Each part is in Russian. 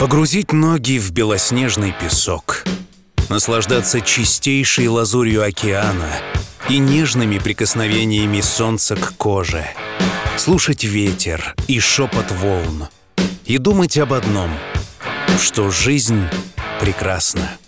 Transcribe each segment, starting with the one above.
Погрузить ноги в белоснежный песок. Наслаждаться чистейшей лазурью океана и нежными прикосновениями солнца к коже. Слушать ветер и шепот волн. И думать об одном, что жизнь прекрасна.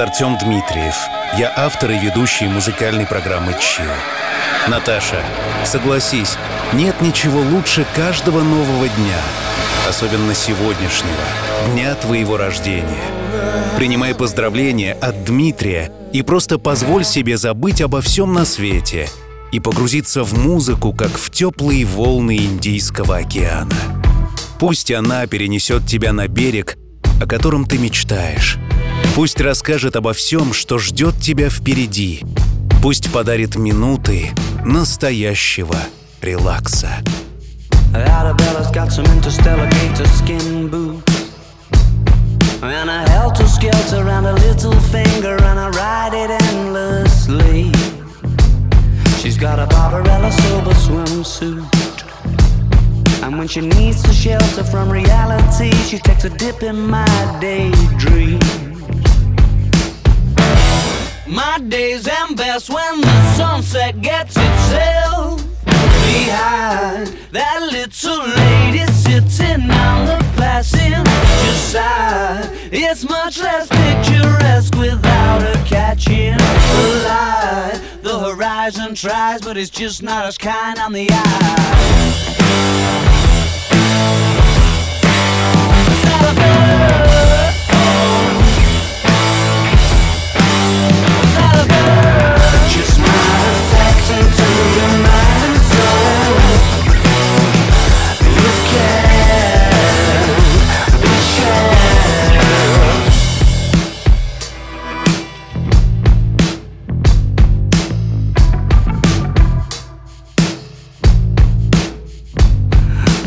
Зовут Артем Дмитриев. Я автор и ведущий музыкальной программы «Чил». Наташа, согласись, нет ничего лучше каждого нового дня, особенно сегодняшнего, дня твоего рождения. Принимай поздравления от Дмитрия и просто позволь себе забыть обо всем на свете и погрузиться в музыку, как в теплые волны Индийского океана. Пусть она перенесет тебя на берег, о котором ты мечтаешь. Пусть расскажет обо всем, что ждет тебя впереди. Пусть подарит минуты настоящего релакса. Arabella's got some interstellar gator skin boots And a helter-skelter around a little finger And I ride it endlessly She's got a Barbarella silver swimsuit And when she needs to shelter from reality She takes a dip in my daydream My days end best when the sunset gets itself behind that little lady sitting on the passenger side. It's much less picturesque without her catching the light. The horizon tries, but it's just not as kind on the eye. Is?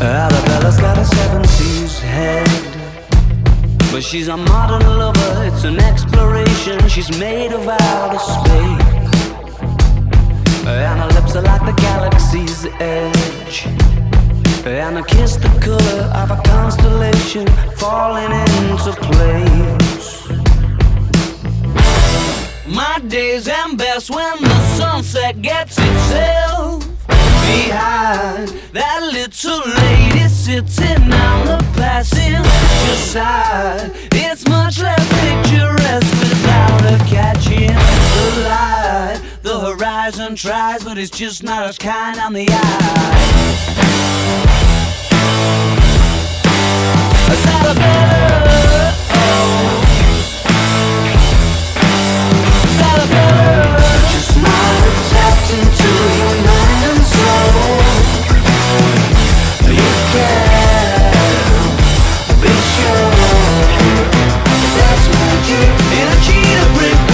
Arabella's got a 70s head. But she's a modern lover, it's an exploration. She's made of outer space. And her lips are like the galaxy's edge. And I kiss the color of a constellation falling into place. My days end best when the sunset gets itself behind that little lady sitting on the passenger side. It's much less picturesque without her catching the light the horizon tries, but it's just not as kind on the eye. Tapped into your mind and soul. You can be sure that's in a cheetah print.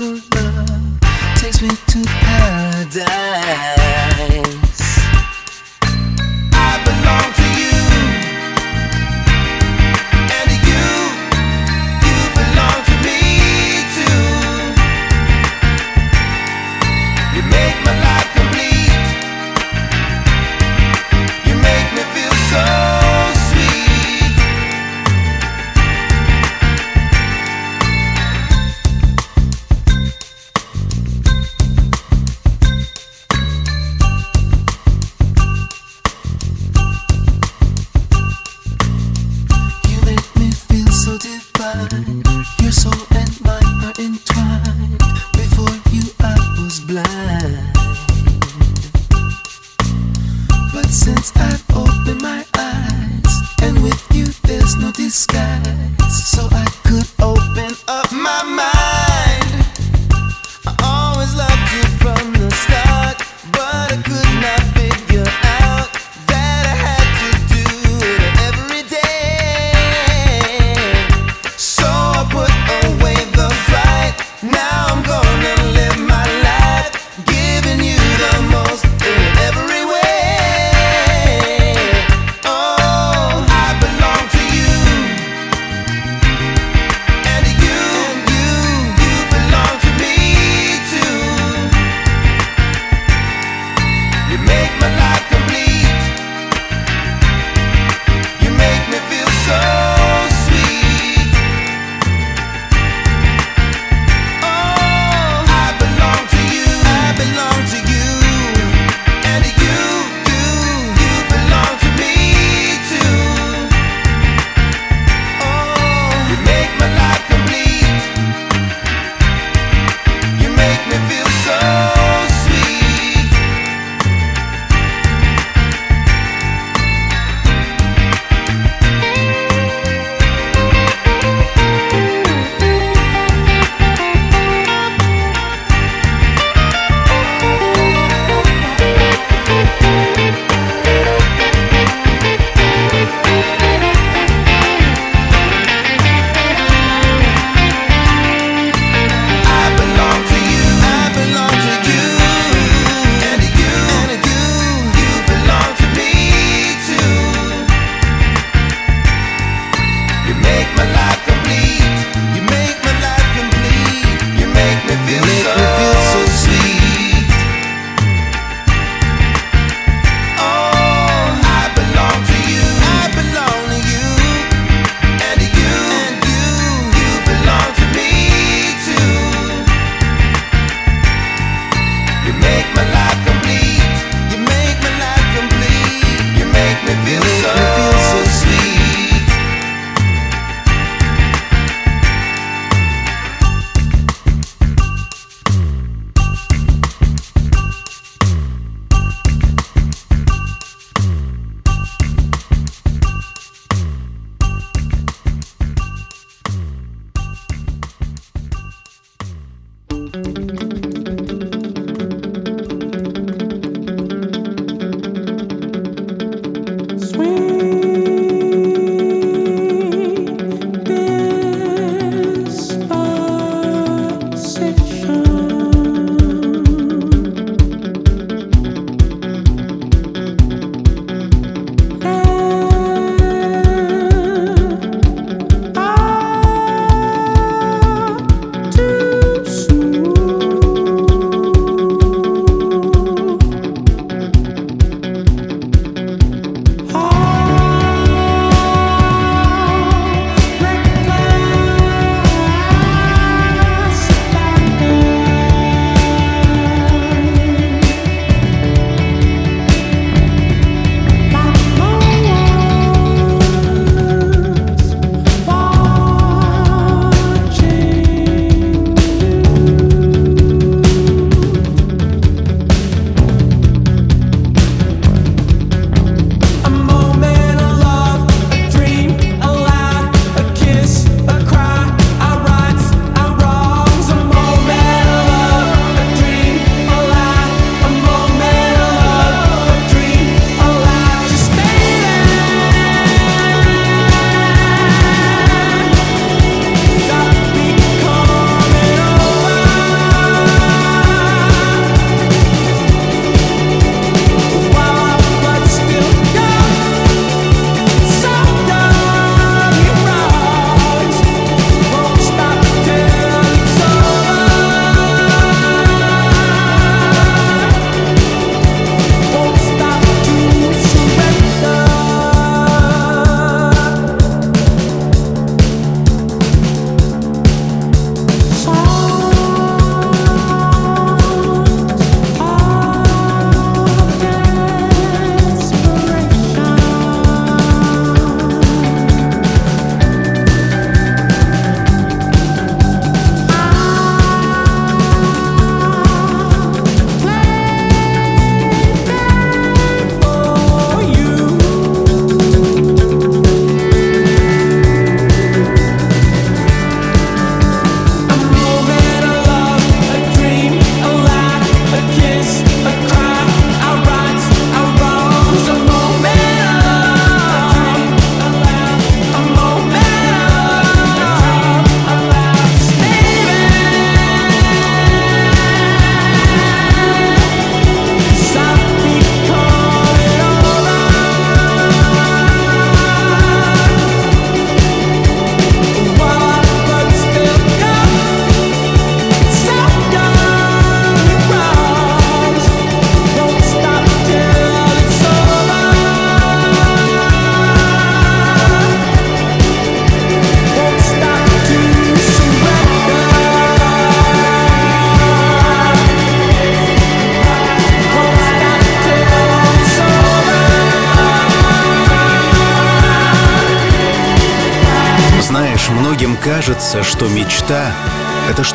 your love takes me to paradise.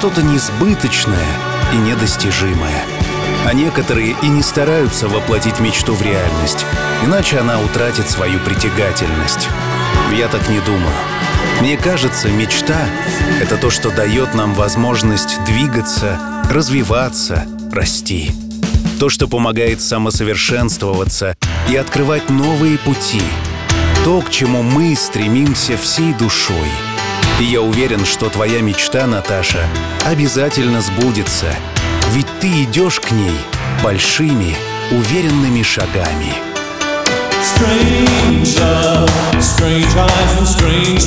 что-то несбыточное и недостижимое. А некоторые и не стараются воплотить мечту в реальность, иначе она утратит свою притягательность. Я так не думаю. Мне кажется, мечта — это то, что дает нам возможность двигаться, развиваться, расти. То, что помогает самосовершенствоваться и открывать новые пути. То, к чему мы стремимся всей душой — и я уверен, что твоя мечта, Наташа, обязательно сбудется. Ведь ты идешь к ней большими, уверенными шагами. Strange Strange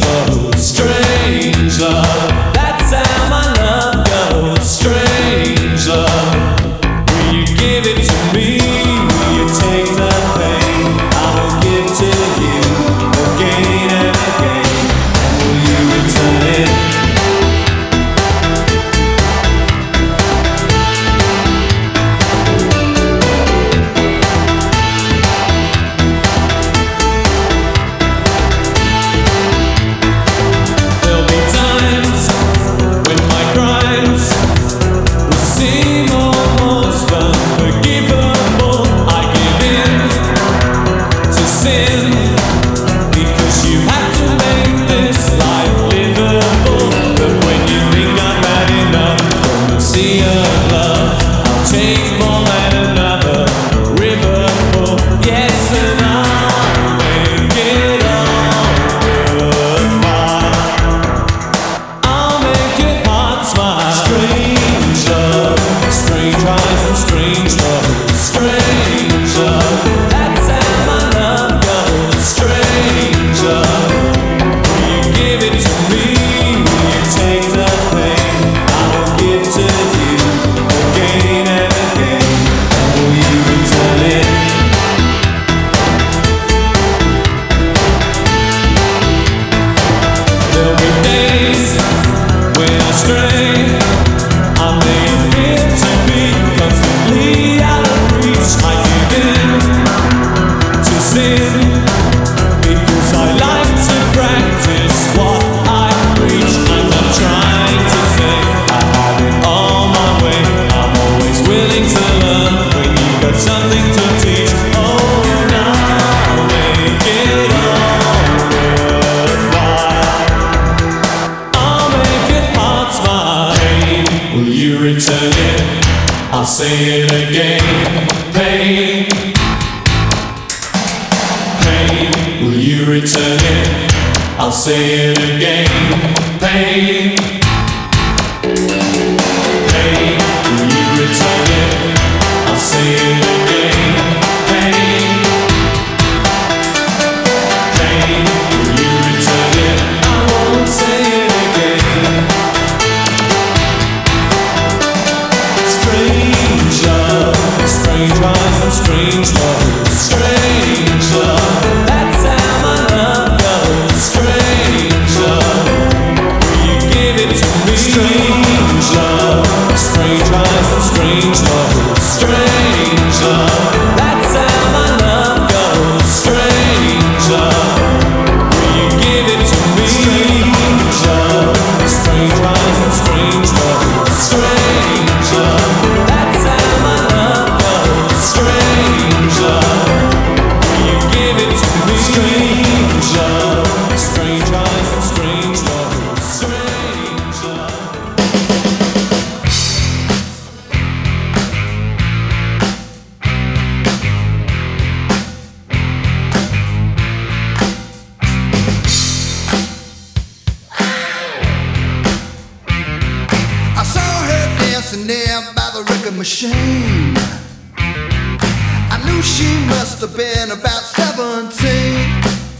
must have been about 17.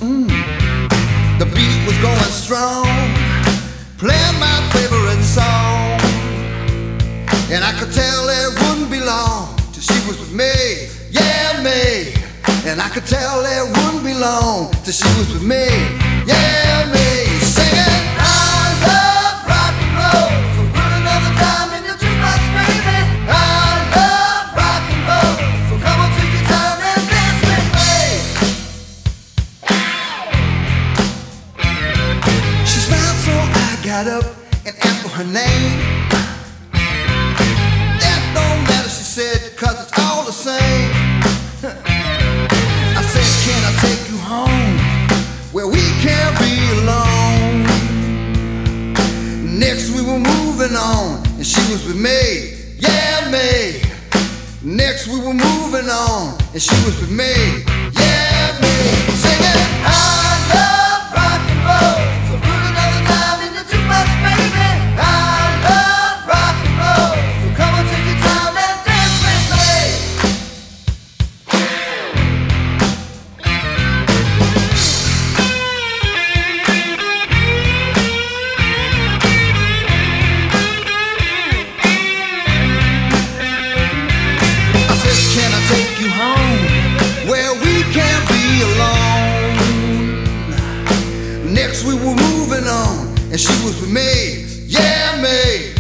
Mm. The beat was going strong, playing my favorite song. And I could tell it wouldn't be long till she was with me, yeah, me. And I could tell it wouldn't be long till she was with me, yeah, me. Next we were moving on, and she was with me, yeah me.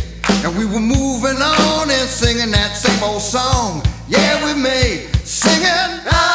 And we were moving on and singing that same old song, yeah with me, singing.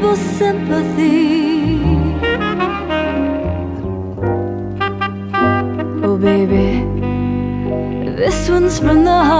noble sympathy. Oh, baby, this one's from the heart.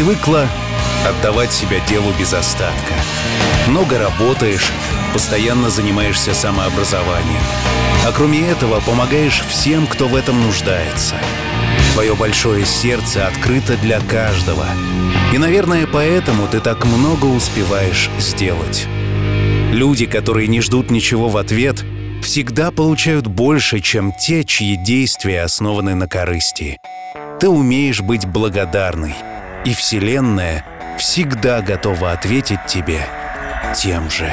Привыкла отдавать себя делу без остатка. Много работаешь, постоянно занимаешься самообразованием. А кроме этого, помогаешь всем, кто в этом нуждается. Твое большое сердце открыто для каждого. И, наверное, поэтому ты так много успеваешь сделать. Люди, которые не ждут ничего в ответ, всегда получают больше, чем те, чьи действия основаны на корысти. Ты умеешь быть благодарной — и Вселенная всегда готова ответить тебе тем же.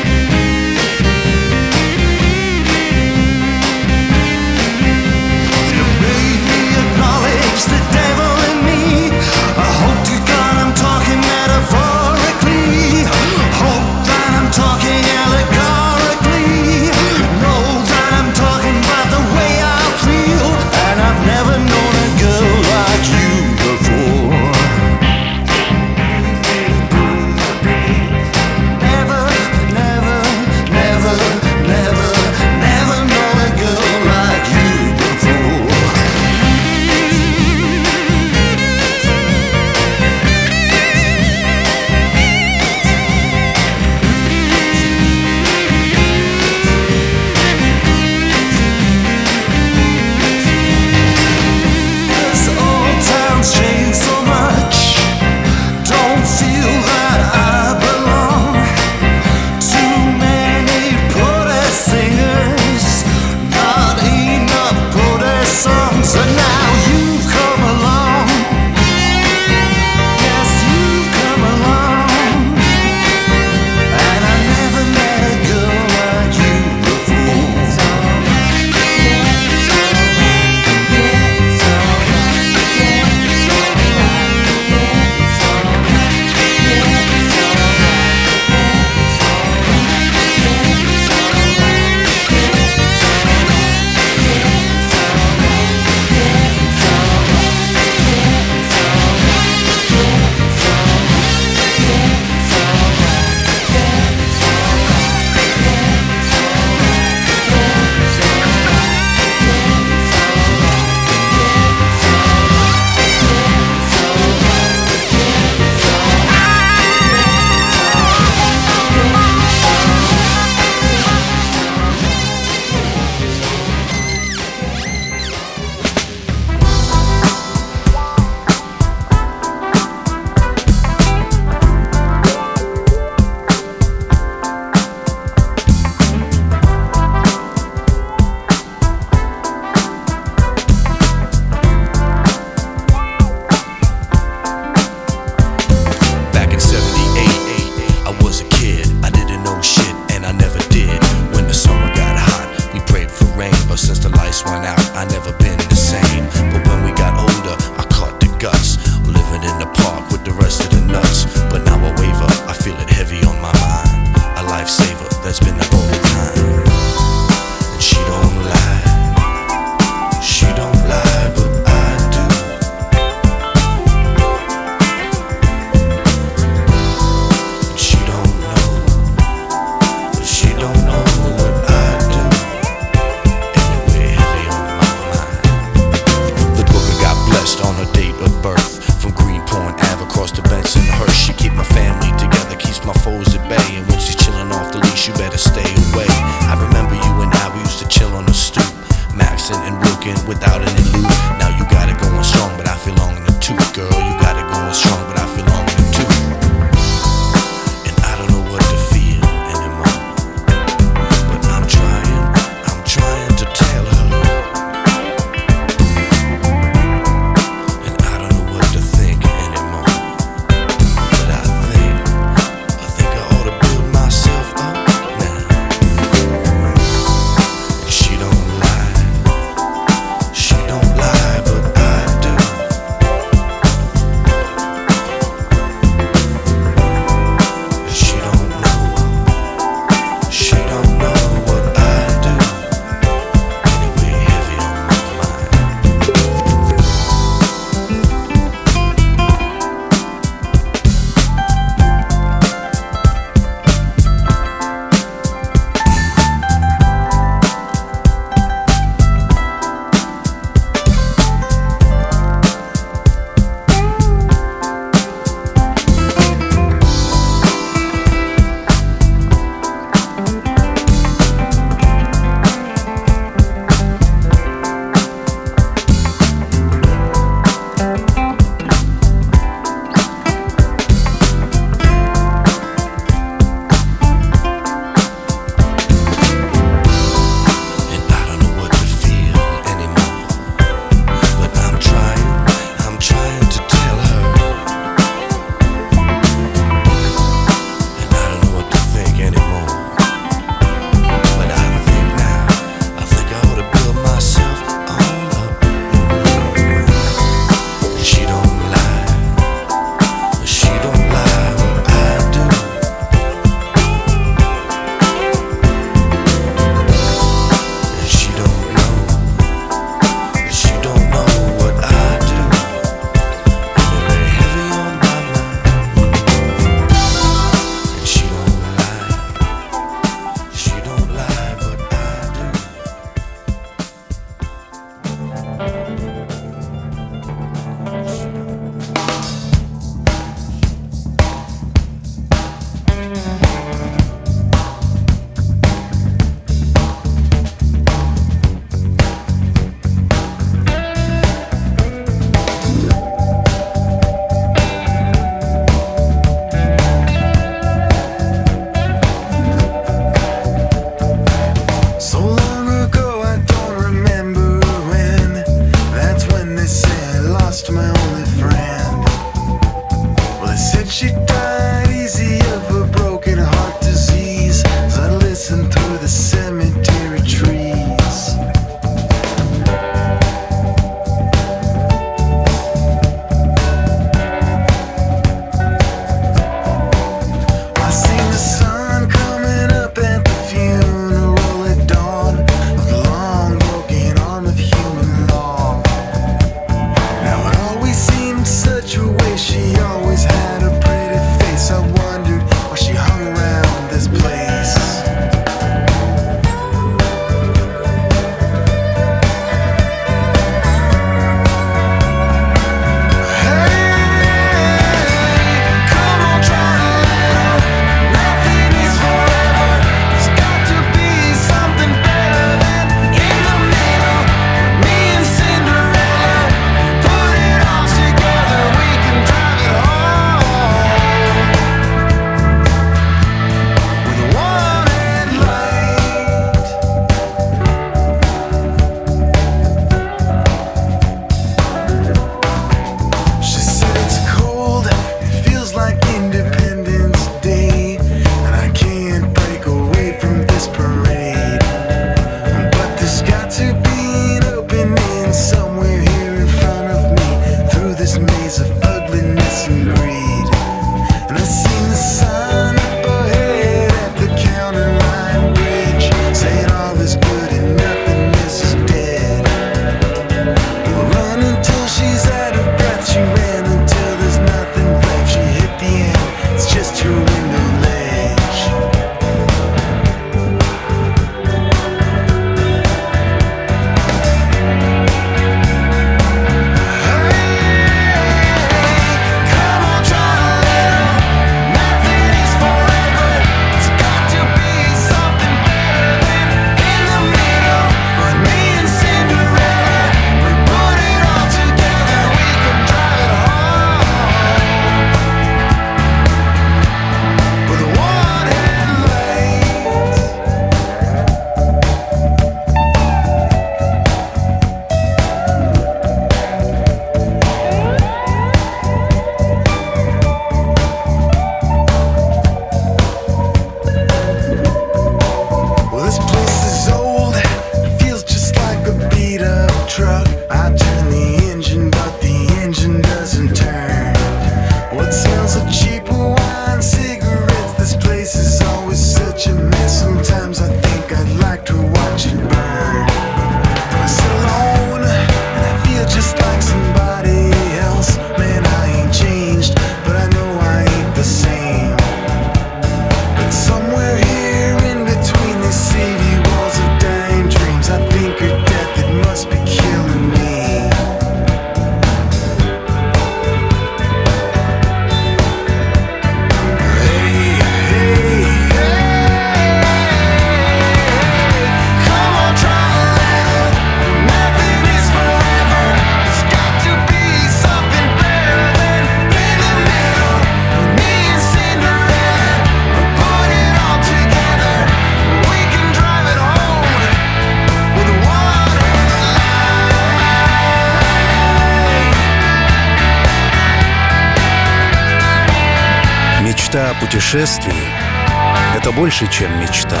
Путешествие — это больше, чем мечта.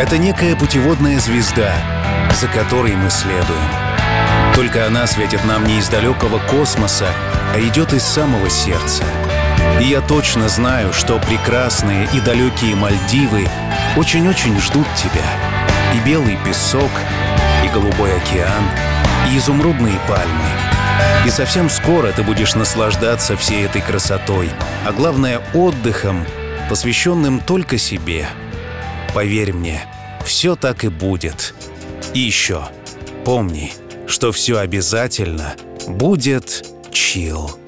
Это некая путеводная звезда, за которой мы следуем. Только она светит нам не из далекого космоса, а идет из самого сердца. И я точно знаю, что прекрасные и далекие Мальдивы очень-очень ждут тебя. И белый песок, и голубой океан — изумрудные пальмы. И совсем скоро ты будешь наслаждаться всей этой красотой, а главное отдыхом, посвященным только себе. Поверь мне, все так и будет. И еще, помни, что все обязательно будет чил.